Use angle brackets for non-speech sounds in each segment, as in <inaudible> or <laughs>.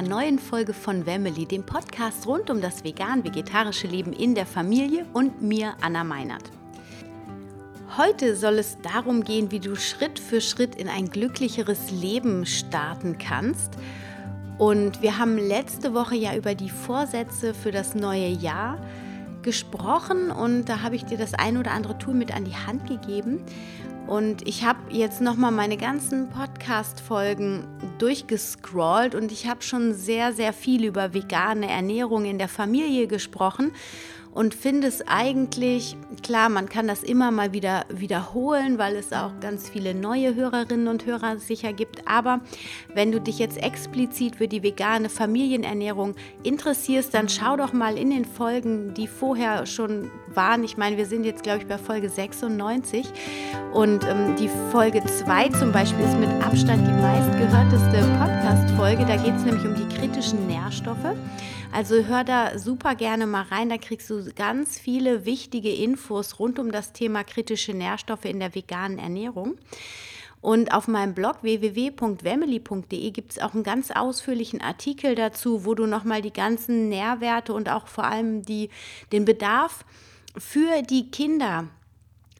einer neuen Folge von Family, dem Podcast rund um das vegan-vegetarische Leben in der Familie und mir, Anna Meinert. Heute soll es darum gehen, wie du Schritt für Schritt in ein glücklicheres Leben starten kannst. Und wir haben letzte Woche ja über die Vorsätze für das neue Jahr gesprochen und da habe ich dir das ein oder andere Tool mit an die Hand gegeben. Und ich habe jetzt nochmal meine ganzen Podcast-Folgen durchgescrollt und ich habe schon sehr, sehr viel über vegane Ernährung in der Familie gesprochen und finde es eigentlich, klar, man kann das immer mal wieder wiederholen, weil es auch ganz viele neue Hörerinnen und Hörer sicher gibt. Aber wenn du dich jetzt explizit für die vegane Familienernährung interessierst, dann schau doch mal in den Folgen, die vorher schon waren. Ich meine, wir sind jetzt, glaube ich, bei Folge 96 und ähm, die Folge 2 zum Beispiel ist mit Abstand die meistgehörteste Podcast-Folge. Da geht es nämlich um die kritischen Nährstoffe. Also hör da super gerne mal rein, da kriegst du ganz viele wichtige Infos rund um das Thema kritische Nährstoffe in der veganen Ernährung. Und auf meinem Blog www.wemily.de gibt es auch einen ganz ausführlichen Artikel dazu, wo du nochmal die ganzen Nährwerte und auch vor allem die, den Bedarf für die Kinder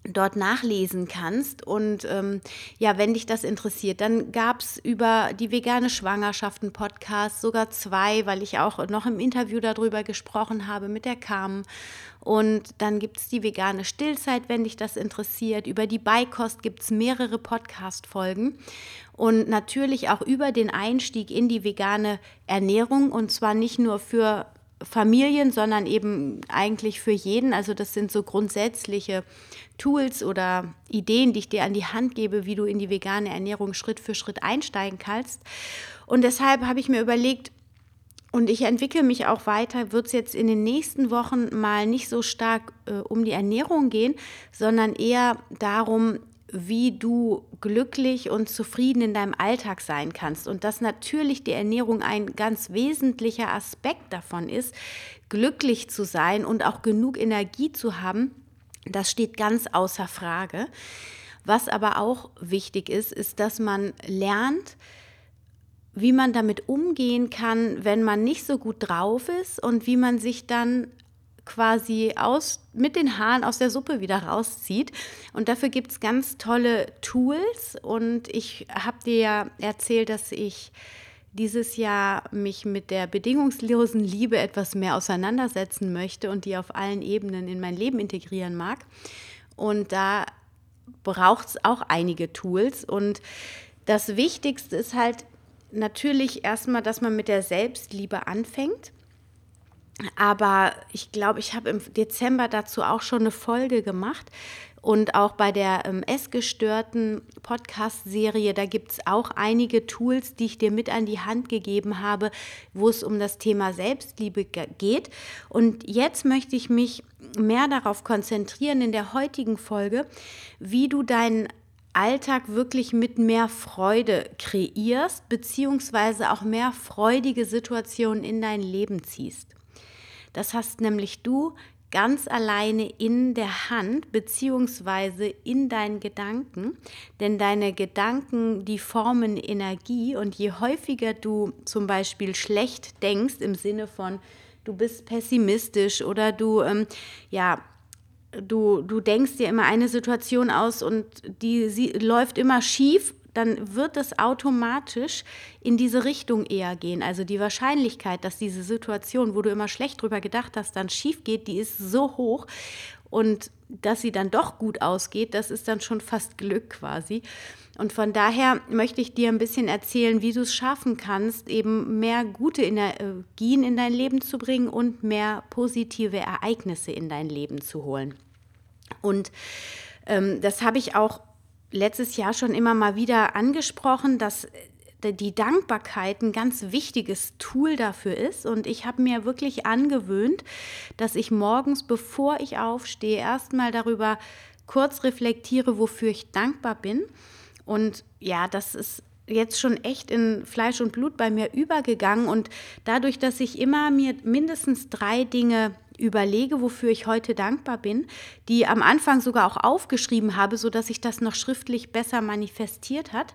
dort nachlesen kannst. Und ähm, ja, wenn dich das interessiert, dann gab es über die vegane Schwangerschaft einen Podcast, sogar zwei, weil ich auch noch im Interview darüber gesprochen habe mit der Carmen. Und dann gibt es die vegane Stillzeit, wenn dich das interessiert. Über die Beikost gibt es mehrere Podcast-Folgen. Und natürlich auch über den Einstieg in die vegane Ernährung. Und zwar nicht nur für Familien, sondern eben eigentlich für jeden. Also das sind so grundsätzliche Tools oder Ideen, die ich dir an die Hand gebe, wie du in die vegane Ernährung Schritt für Schritt einsteigen kannst. Und deshalb habe ich mir überlegt, und ich entwickle mich auch weiter, wird es jetzt in den nächsten Wochen mal nicht so stark äh, um die Ernährung gehen, sondern eher darum, wie du glücklich und zufrieden in deinem Alltag sein kannst. Und dass natürlich die Ernährung ein ganz wesentlicher Aspekt davon ist, glücklich zu sein und auch genug Energie zu haben, das steht ganz außer Frage. Was aber auch wichtig ist, ist, dass man lernt, wie man damit umgehen kann, wenn man nicht so gut drauf ist und wie man sich dann quasi aus, mit den Haaren aus der Suppe wieder rauszieht. Und dafür gibt es ganz tolle Tools. Und ich habe dir ja erzählt, dass ich dieses Jahr mich mit der bedingungslosen Liebe etwas mehr auseinandersetzen möchte und die auf allen Ebenen in mein Leben integrieren mag. Und da braucht es auch einige Tools. Und das Wichtigste ist halt natürlich erstmal, dass man mit der Selbstliebe anfängt aber ich glaube, ich habe im Dezember dazu auch schon eine Folge gemacht. Und auch bei der ähm, Essgestörten Podcast-Serie, da gibt es auch einige Tools, die ich dir mit an die Hand gegeben habe, wo es um das Thema Selbstliebe geht. Und jetzt möchte ich mich mehr darauf konzentrieren in der heutigen Folge, wie du deinen Alltag wirklich mit mehr Freude kreierst, beziehungsweise auch mehr freudige Situationen in dein Leben ziehst. Das hast nämlich du ganz alleine in der Hand beziehungsweise in deinen Gedanken, denn deine Gedanken, die formen Energie und je häufiger du zum Beispiel schlecht denkst im Sinne von du bist pessimistisch oder du ähm, ja du, du denkst dir immer eine Situation aus und die sie, läuft immer schief dann wird es automatisch in diese Richtung eher gehen. Also die Wahrscheinlichkeit, dass diese Situation, wo du immer schlecht drüber gedacht hast, dann schief geht, die ist so hoch. Und dass sie dann doch gut ausgeht, das ist dann schon fast Glück quasi. Und von daher möchte ich dir ein bisschen erzählen, wie du es schaffen kannst, eben mehr gute Energien in dein Leben zu bringen und mehr positive Ereignisse in dein Leben zu holen. Und ähm, das habe ich auch letztes Jahr schon immer mal wieder angesprochen, dass äh, die Dankbarkeit ein ganz wichtiges Tool dafür ist. Und ich habe mir wirklich angewöhnt, dass ich morgens, bevor ich aufstehe, erstmal darüber kurz reflektiere, wofür ich dankbar bin. Und ja, das ist jetzt schon echt in Fleisch und Blut bei mir übergegangen. Und dadurch, dass ich immer mir mindestens drei Dinge überlege, wofür ich heute dankbar bin, die am Anfang sogar auch aufgeschrieben habe, sodass sich das noch schriftlich besser manifestiert hat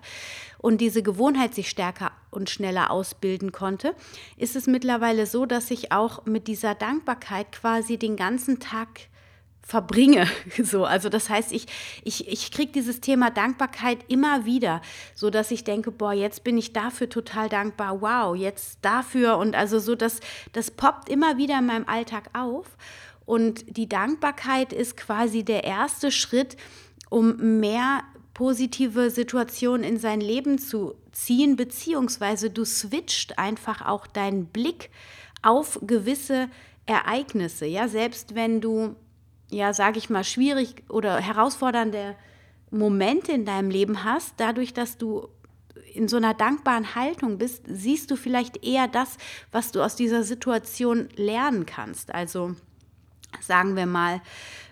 und diese Gewohnheit sich stärker und schneller ausbilden konnte, ist es mittlerweile so, dass ich auch mit dieser Dankbarkeit quasi den ganzen Tag verbringe. <laughs> So, also das heißt, ich, ich, ich kriege dieses Thema Dankbarkeit immer wieder, so dass ich denke, boah, jetzt bin ich dafür total dankbar, wow, jetzt dafür und also so, dass das poppt immer wieder in meinem Alltag auf. Und die Dankbarkeit ist quasi der erste Schritt, um mehr positive Situationen in sein Leben zu ziehen, beziehungsweise du switcht einfach auch deinen Blick auf gewisse Ereignisse. Ja, selbst wenn du ja, sage ich mal, schwierig oder herausfordernde Momente in deinem Leben hast, dadurch, dass du in so einer dankbaren Haltung bist, siehst du vielleicht eher das, was du aus dieser Situation lernen kannst. Also sagen wir mal,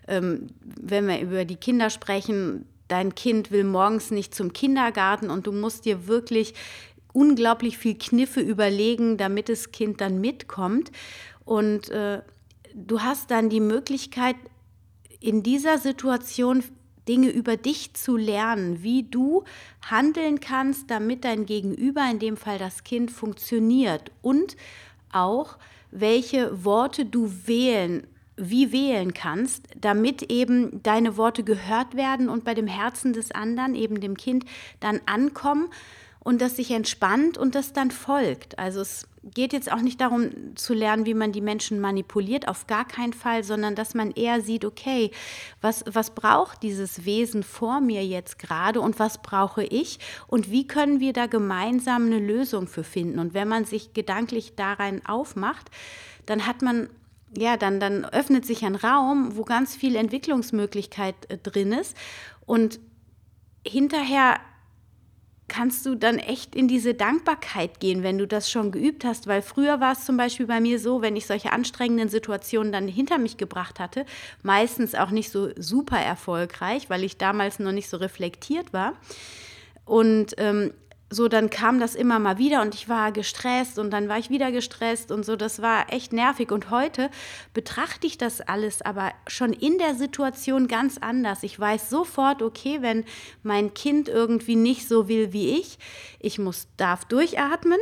ähm, wenn wir über die Kinder sprechen, dein Kind will morgens nicht zum Kindergarten und du musst dir wirklich unglaublich viel Kniffe überlegen, damit das Kind dann mitkommt. Und äh, du hast dann die Möglichkeit, in dieser Situation Dinge über dich zu lernen, wie du handeln kannst, damit dein Gegenüber, in dem Fall das Kind, funktioniert und auch welche Worte du wählen, wie wählen kannst, damit eben deine Worte gehört werden und bei dem Herzen des anderen, eben dem Kind, dann ankommen und das sich entspannt und das dann folgt. Also es geht jetzt auch nicht darum zu lernen, wie man die Menschen manipuliert, auf gar keinen Fall, sondern dass man eher sieht, okay, was, was braucht dieses Wesen vor mir jetzt gerade und was brauche ich und wie können wir da gemeinsam eine Lösung für finden. Und wenn man sich gedanklich darein aufmacht, dann hat man ja, dann, dann öffnet sich ein Raum, wo ganz viel Entwicklungsmöglichkeit äh, drin ist. Und hinterher kannst du dann echt in diese Dankbarkeit gehen, wenn du das schon geübt hast. Weil früher war es zum Beispiel bei mir so, wenn ich solche anstrengenden Situationen dann hinter mich gebracht hatte, meistens auch nicht so super erfolgreich, weil ich damals noch nicht so reflektiert war. Und ähm, so, dann kam das immer mal wieder und ich war gestresst und dann war ich wieder gestresst und so, das war echt nervig. Und heute betrachte ich das alles aber schon in der Situation ganz anders. Ich weiß sofort, okay, wenn mein Kind irgendwie nicht so will wie ich, ich muss, darf durchatmen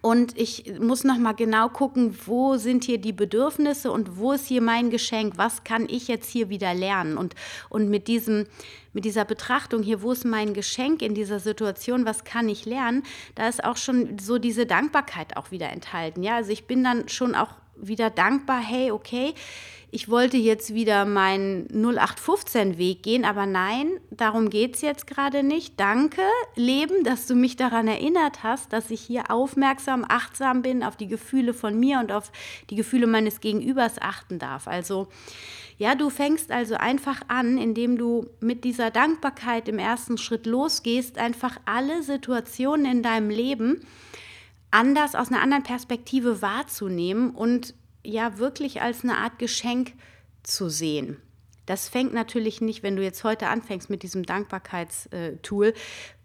und ich muss noch mal genau gucken, wo sind hier die Bedürfnisse und wo ist hier mein Geschenk? Was kann ich jetzt hier wieder lernen? Und, und mit, diesem, mit dieser Betrachtung hier, wo ist mein Geschenk in dieser Situation? Was kann ich lernen? Da ist auch schon so diese Dankbarkeit auch wieder enthalten. Ja, also ich bin dann schon auch wieder dankbar. Hey, okay, ich wollte jetzt wieder meinen 0815-Weg gehen, aber nein, darum geht es jetzt gerade nicht. Danke, Leben, dass du mich daran erinnert hast, dass ich hier aufmerksam, achtsam bin, auf die Gefühle von mir und auf die Gefühle meines Gegenübers achten darf. Also, ja, du fängst also einfach an, indem du mit dieser Dankbarkeit im ersten Schritt losgehst, einfach alle Situationen in deinem Leben anders aus einer anderen Perspektive wahrzunehmen und ja wirklich als eine Art Geschenk zu sehen. Das fängt natürlich nicht, wenn du jetzt heute anfängst mit diesem Dankbarkeitstool,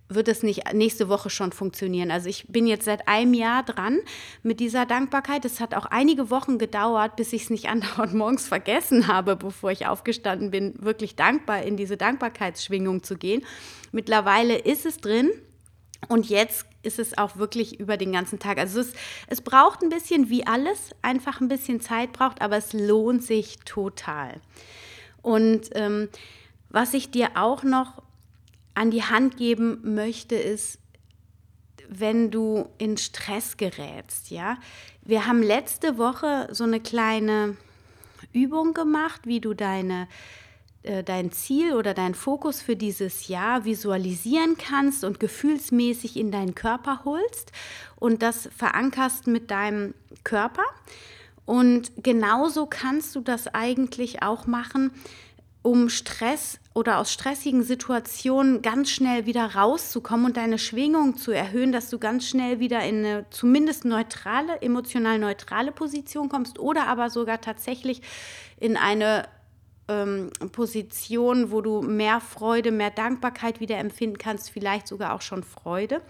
wird es nicht nächste Woche schon funktionieren. Also ich bin jetzt seit einem Jahr dran mit dieser Dankbarkeit. Es hat auch einige Wochen gedauert, bis ich es nicht <laughs> andauernd morgens vergessen habe, bevor ich aufgestanden bin, wirklich dankbar in diese Dankbarkeitsschwingung zu gehen. Mittlerweile ist es drin. Und jetzt ist es auch wirklich über den ganzen Tag. Also es, es braucht ein bisschen wie alles, einfach ein bisschen Zeit braucht, aber es lohnt sich total. Und ähm, was ich dir auch noch an die Hand geben möchte, ist, wenn du in Stress gerätst, ja. Wir haben letzte Woche so eine kleine Übung gemacht, wie du deine dein Ziel oder dein Fokus für dieses Jahr visualisieren kannst und gefühlsmäßig in deinen Körper holst und das verankerst mit deinem Körper. Und genauso kannst du das eigentlich auch machen, um Stress oder aus stressigen Situationen ganz schnell wieder rauszukommen und deine Schwingung zu erhöhen, dass du ganz schnell wieder in eine zumindest neutrale, emotional neutrale Position kommst oder aber sogar tatsächlich in eine ähm, Position, wo du mehr Freude, mehr Dankbarkeit wieder empfinden kannst, vielleicht sogar auch schon Freude.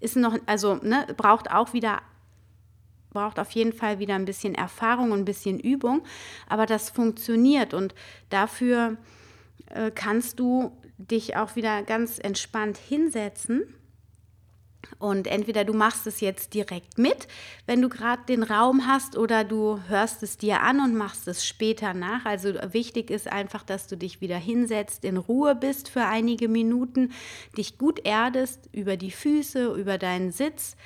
Ist noch, also ne, braucht auch wieder braucht auf jeden Fall wieder ein bisschen Erfahrung und ein bisschen Übung, aber das funktioniert und dafür äh, kannst du dich auch wieder ganz entspannt hinsetzen Und entweder du machst es jetzt direkt mit, wenn du gerade den Raum hast, oder du hörst es dir an und machst es später nach. Also wichtig ist einfach, dass du dich wieder hinsetzt, in Ruhe bist für einige Minuten, dich gut erdest über die Füße, über deinen Sitz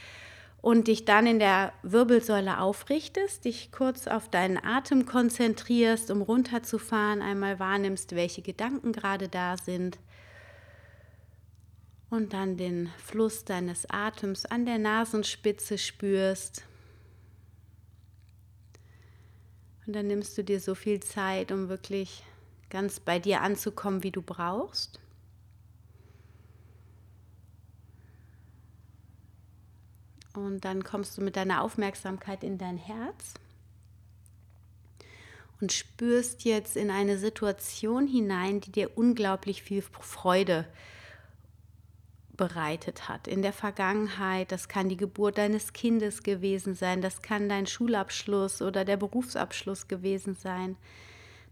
und dich dann in der Wirbelsäule aufrichtest, dich kurz auf deinen Atem konzentrierst, um runterzufahren, einmal wahrnimmst, welche Gedanken gerade da sind und dann den Fluss deines Atems an der Nasenspitze spürst. Und dann nimmst du dir so viel Zeit, um wirklich ganz bei dir anzukommen, wie du brauchst. Und dann kommst du mit deiner Aufmerksamkeit in dein Herz und spürst jetzt in eine Situation hinein, die dir unglaublich viel Freude bereitet hat. In der Vergangenheit, das kann die Geburt deines Kindes gewesen sein, das kann dein Schulabschluss oder der Berufsabschluss gewesen sein.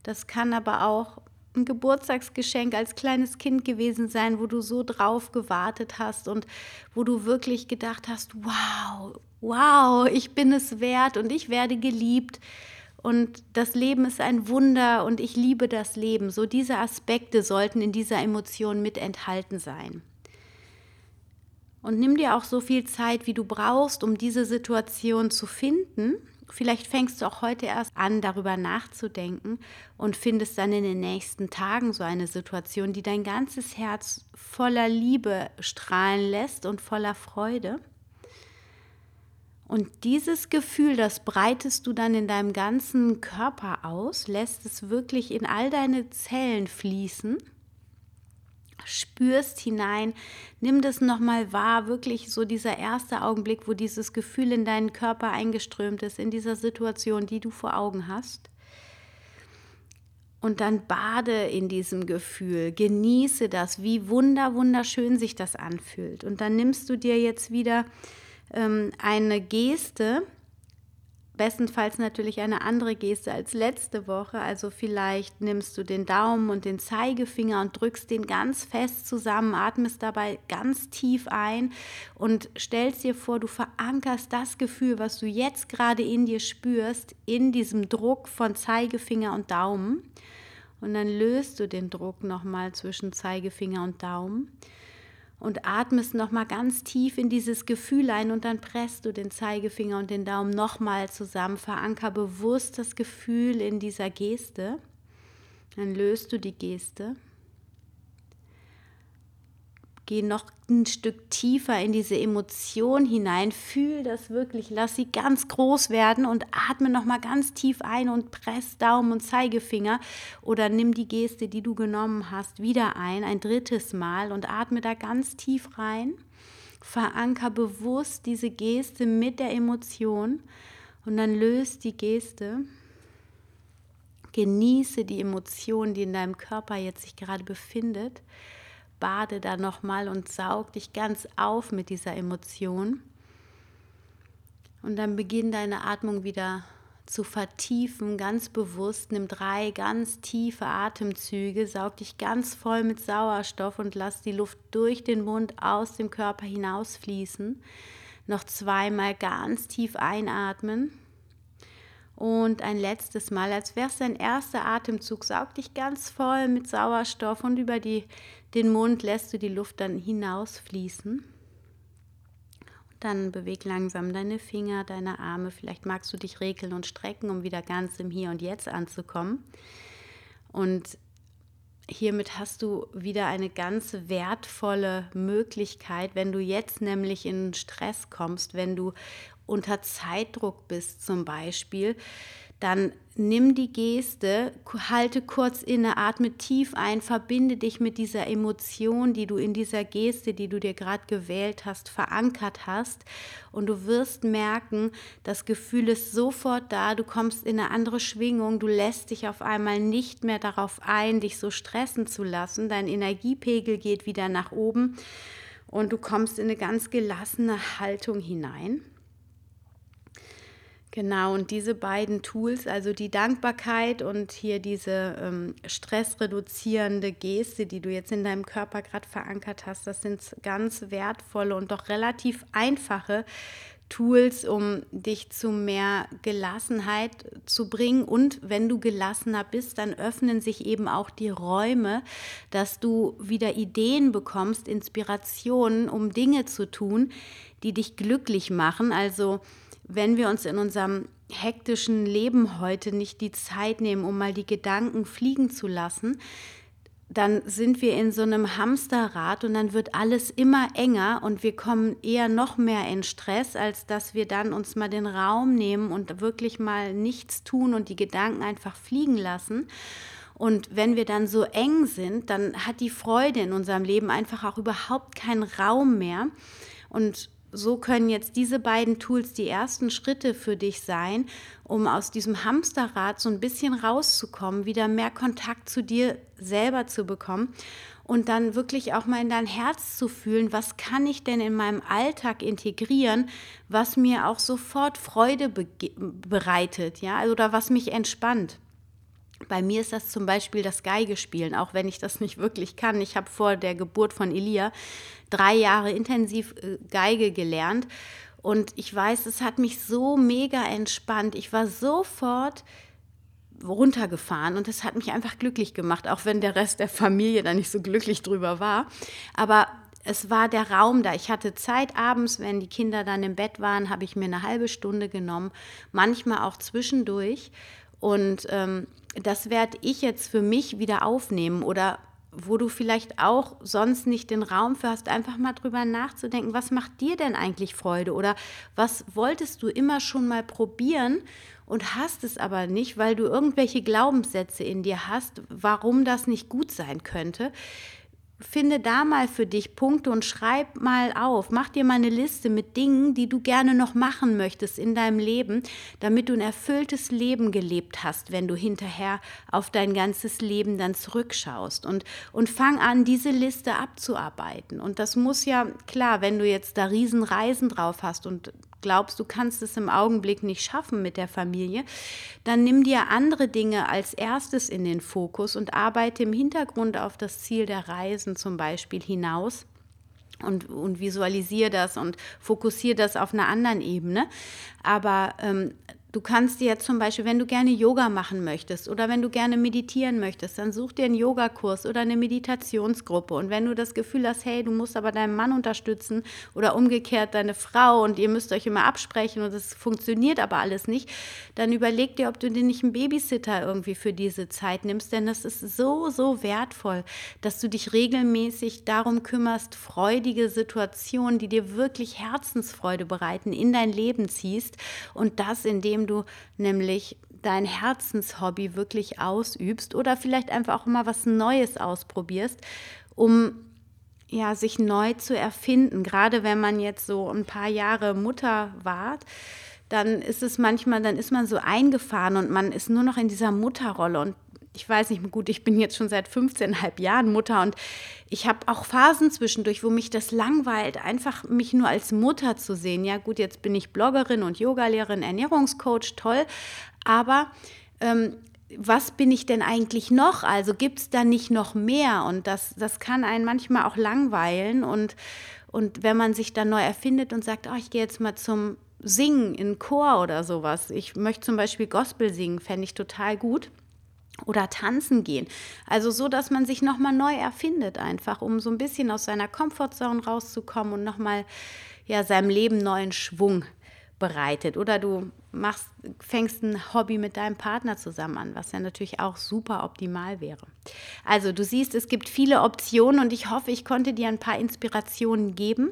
Das kann aber auch ein Geburtstagsgeschenk als kleines Kind gewesen sein, wo du so drauf gewartet hast und wo du wirklich gedacht hast, wow, wow, ich bin es wert und ich werde geliebt und das Leben ist ein Wunder und ich liebe das Leben. So diese Aspekte sollten in dieser Emotion mit enthalten sein. Und nimm dir auch so viel Zeit, wie du brauchst, um diese Situation zu finden. Vielleicht fängst du auch heute erst an, darüber nachzudenken und findest dann in den nächsten Tagen so eine Situation, die dein ganzes Herz voller Liebe strahlen lässt und voller Freude. Und dieses Gefühl, das breitest du dann in deinem ganzen Körper aus, lässt es wirklich in all deine Zellen fließen spürst hinein, nimm das nochmal wahr, wirklich so dieser erste Augenblick, wo dieses Gefühl in deinen Körper eingeströmt ist, in dieser Situation, die du vor Augen hast. Und dann bade in diesem Gefühl, genieße das, wie wunder, wunderschön sich das anfühlt. Und dann nimmst du dir jetzt wieder ähm, eine Geste, bestenfalls natürlich eine andere Geste als letzte Woche. Also vielleicht nimmst du den Daumen und den Zeigefinger und drückst den ganz fest zusammen, atmest dabei ganz tief ein und stellst dir vor, du verankerst das Gefühl, was du jetzt gerade in dir spürst, in diesem Druck von Zeigefinger und Daumen. Und dann löst du den Druck nochmal zwischen Zeigefinger und Daumen und atmest nochmal ganz tief in dieses Gefühl ein und dann presst du den Zeigefinger und den Daumen nochmal zusammen. Veranker bewusst das Gefühl in dieser Geste. Dann löst du die Geste Geh noch ein Stück tiefer in diese Emotion hinein, fühl das wirklich, lass sie ganz groß werden und atme noch mal ganz tief ein und press Daumen und Zeigefinger oder nimm die Geste, die du genommen hast, wieder ein, ein drittes Mal und atme da ganz tief rein. Veranker bewusst diese Geste mit der Emotion und dann löst die Geste. Genieße die Emotion, die in deinem Körper jetzt sich gerade befindet bade da nochmal und saug dich ganz auf mit dieser Emotion. Und dann beginn deine Atmung wieder zu vertiefen, ganz bewusst. Nimm drei ganz tiefe Atemzüge, saug dich ganz voll mit Sauerstoff und lass die Luft durch den Mund aus dem Körper hinausfließen. Noch zweimal ganz tief einatmen. Und ein letztes Mal, als wäre es dein erster Atemzug, saug dich ganz voll mit Sauerstoff und über die den Mund lässt du die Luft dann hinausfließen. Und dann beweg langsam deine Finger, deine Arme. Vielleicht magst du dich regeln und strecken, um wieder ganz im Hier und Jetzt anzukommen. Und hiermit hast du wieder eine ganz wertvolle Möglichkeit, wenn du jetzt nämlich in Stress kommst, wenn du unter Zeitdruck bist zum Beispiel, dann nimm die Geste, halte kurz inne, atme tief ein, verbinde dich mit dieser Emotion, die du in dieser Geste, die du dir gerade gewählt hast, verankert hast. Und du wirst merken, das Gefühl ist sofort da, du kommst in eine andere Schwingung, du lässt dich auf einmal nicht mehr darauf ein, dich so stressen zu lassen. Dein Energiepegel geht wieder nach oben und du kommst in eine ganz gelassene Haltung hinein. Genau, und diese beiden Tools, also die Dankbarkeit und hier diese ähm, stressreduzierende Geste, die du jetzt in deinem Körper gerade verankert hast, das sind ganz wertvolle und doch relativ einfache Tools, um dich zu mehr Gelassenheit zu bringen. Und wenn du gelassener bist, dann öffnen sich eben auch die Räume, dass du wieder Ideen bekommst, Inspirationen, um Dinge zu tun, die dich glücklich machen. Also wenn wir uns in unserem hektischen Leben heute nicht die Zeit nehmen, um mal die Gedanken fliegen zu lassen, dann sind wir in so einem Hamsterrad und dann wird alles immer enger und wir kommen eher noch mehr in Stress, als dass wir dann uns mal den Raum nehmen und wirklich mal nichts tun und die Gedanken einfach fliegen lassen. Und wenn wir dann so eng sind, dann hat die Freude in unserem Leben einfach auch überhaupt keinen Raum mehr. Und so können jetzt diese beiden Tools die ersten Schritte für dich sein, um aus diesem Hamsterrad so ein bisschen rauszukommen, wieder mehr Kontakt zu dir selber zu bekommen und dann wirklich auch mal in dein Herz zu fühlen, was kann ich denn in meinem Alltag integrieren, was mir auch sofort Freude bereitet, ja, oder was mich entspannt. Bei mir ist das zum Beispiel das Geigespielen, auch wenn ich das nicht wirklich kann. Ich habe vor der Geburt von Elia drei Jahre intensiv äh, Geige gelernt und ich weiß, es hat mich so mega entspannt. Ich war sofort runtergefahren und es hat mich einfach glücklich gemacht, auch wenn der Rest der Familie da nicht so glücklich drüber war. Aber es war der Raum da. Ich hatte Zeit abends, wenn die Kinder dann im Bett waren, habe ich mir eine halbe Stunde genommen, manchmal auch zwischendurch. Und ähm, das werde ich jetzt für mich wieder aufnehmen. Oder wo du vielleicht auch sonst nicht den Raum für hast, einfach mal drüber nachzudenken, was macht dir denn eigentlich Freude? Oder was wolltest du immer schon mal probieren und hast es aber nicht, weil du irgendwelche Glaubenssätze in dir hast, warum das nicht gut sein könnte finde da mal für dich Punkte und schreib mal auf. Mach dir mal eine Liste mit Dingen, die du gerne noch machen möchtest in deinem Leben, damit du ein erfülltes Leben gelebt hast, wenn du hinterher auf dein ganzes Leben dann zurückschaust. Und, und fang an, diese Liste abzuarbeiten. Und das muss ja, klar, wenn du jetzt da Riesenreisen drauf hast und glaubst, du kannst es im Augenblick nicht schaffen mit der Familie, dann nimm dir andere Dinge als erstes in den Fokus und arbeite im Hintergrund auf das Ziel der Reisen zum Beispiel hinaus und, und visualisiere das und fokussiere das auf einer anderen Ebene. Aber ähm, Du kannst dir zum Beispiel, wenn du gerne Yoga machen möchtest oder wenn du gerne meditieren möchtest, dann such dir einen Yogakurs oder eine Meditationsgruppe. Und wenn du das Gefühl hast, hey, du musst aber deinen Mann unterstützen oder umgekehrt deine Frau und ihr müsst euch immer absprechen und es funktioniert aber alles nicht, dann überleg dir, ob du dir nicht einen Babysitter irgendwie für diese Zeit nimmst, denn das ist so, so wertvoll, dass du dich regelmäßig darum kümmerst, freudige Situationen, die dir wirklich Herzensfreude bereiten, in dein Leben ziehst und das, indem indem du nämlich dein Herzenshobby wirklich ausübst oder vielleicht einfach auch mal was Neues ausprobierst, um ja, sich neu zu erfinden. Gerade wenn man jetzt so ein paar Jahre Mutter war, dann ist es manchmal, dann ist man so eingefahren und man ist nur noch in dieser Mutterrolle und ich weiß nicht, gut, ich bin jetzt schon seit 15,5 Jahren Mutter und ich habe auch Phasen zwischendurch, wo mich das langweilt, einfach mich nur als Mutter zu sehen. Ja, gut, jetzt bin ich Bloggerin und Yogalehrerin, Ernährungscoach, toll, aber ähm, was bin ich denn eigentlich noch? Also gibt es da nicht noch mehr? Und das, das kann einen manchmal auch langweilen. Und, und wenn man sich dann neu erfindet und sagt, oh, ich gehe jetzt mal zum Singen in Chor oder sowas. Ich möchte zum Beispiel Gospel singen, fände ich total gut oder tanzen gehen. Also so, dass man sich nochmal neu erfindet, einfach, um so ein bisschen aus seiner Komfortzone rauszukommen und nochmal ja, seinem Leben neuen Schwung bereitet. Oder du machst, fängst ein Hobby mit deinem Partner zusammen an, was ja natürlich auch super optimal wäre. Also du siehst, es gibt viele Optionen und ich hoffe, ich konnte dir ein paar Inspirationen geben.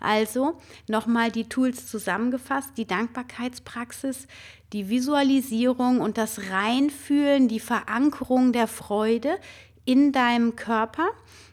Also nochmal die Tools zusammengefasst, die Dankbarkeitspraxis, die Visualisierung und das Reinfühlen, die Verankerung der Freude in deinem Körper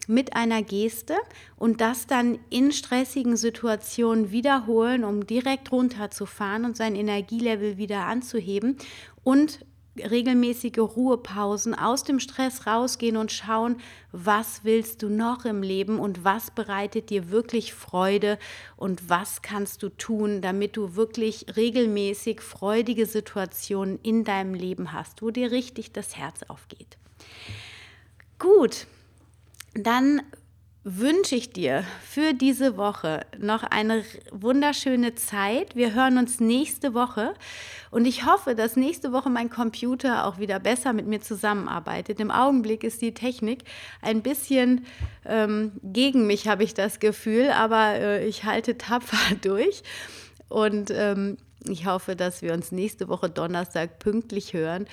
mit einer Geste und das dann in stressigen Situationen wiederholen, um direkt runterzufahren und sein Energielevel wieder anzuheben und regelmäßige Ruhepausen, aus dem Stress rausgehen und schauen, was willst du noch im Leben und was bereitet dir wirklich Freude und was kannst du tun, damit du wirklich regelmäßig freudige Situationen in deinem Leben hast, wo dir richtig das Herz aufgeht. Gut, dann wünsche ich dir für diese Woche noch eine wunderschöne Zeit. Wir hören uns nächste Woche und ich hoffe, dass nächste Woche mein Computer auch wieder besser mit mir zusammenarbeitet. Im Augenblick ist die Technik ein bisschen ähm, gegen mich, habe ich das Gefühl, aber äh, ich halte tapfer <laughs> durch und ähm, ich hoffe, dass wir uns nächste Woche Donnerstag pünktlich hören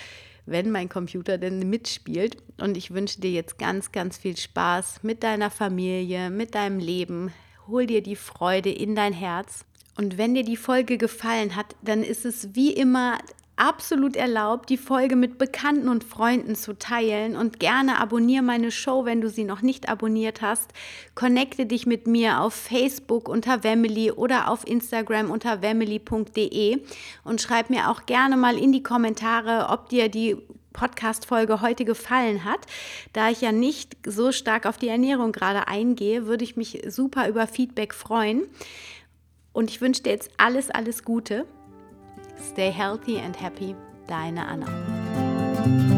wenn mein Computer denn mitspielt. Und ich wünsche dir jetzt ganz, ganz viel Spaß mit deiner Familie, mit deinem Leben. Hol dir die Freude in dein Herz. Und wenn dir die Folge gefallen hat, dann ist es wie immer absolut erlaubt, die Folge mit Bekannten und Freunden zu teilen und gerne abonniere meine Show, wenn du sie noch nicht abonniert hast. Connecte dich mit mir auf Facebook unter Wemily oder auf Instagram unter wemily.de und schreib mir auch gerne mal in die Kommentare, ob dir die Podcast-Folge heute gefallen hat. Da ich ja nicht so stark auf die Ernährung gerade eingehe, würde ich mich super über Feedback freuen. Und ich wünsche dir jetzt alles, alles Gute. Stay healthy and happy, deine Anna.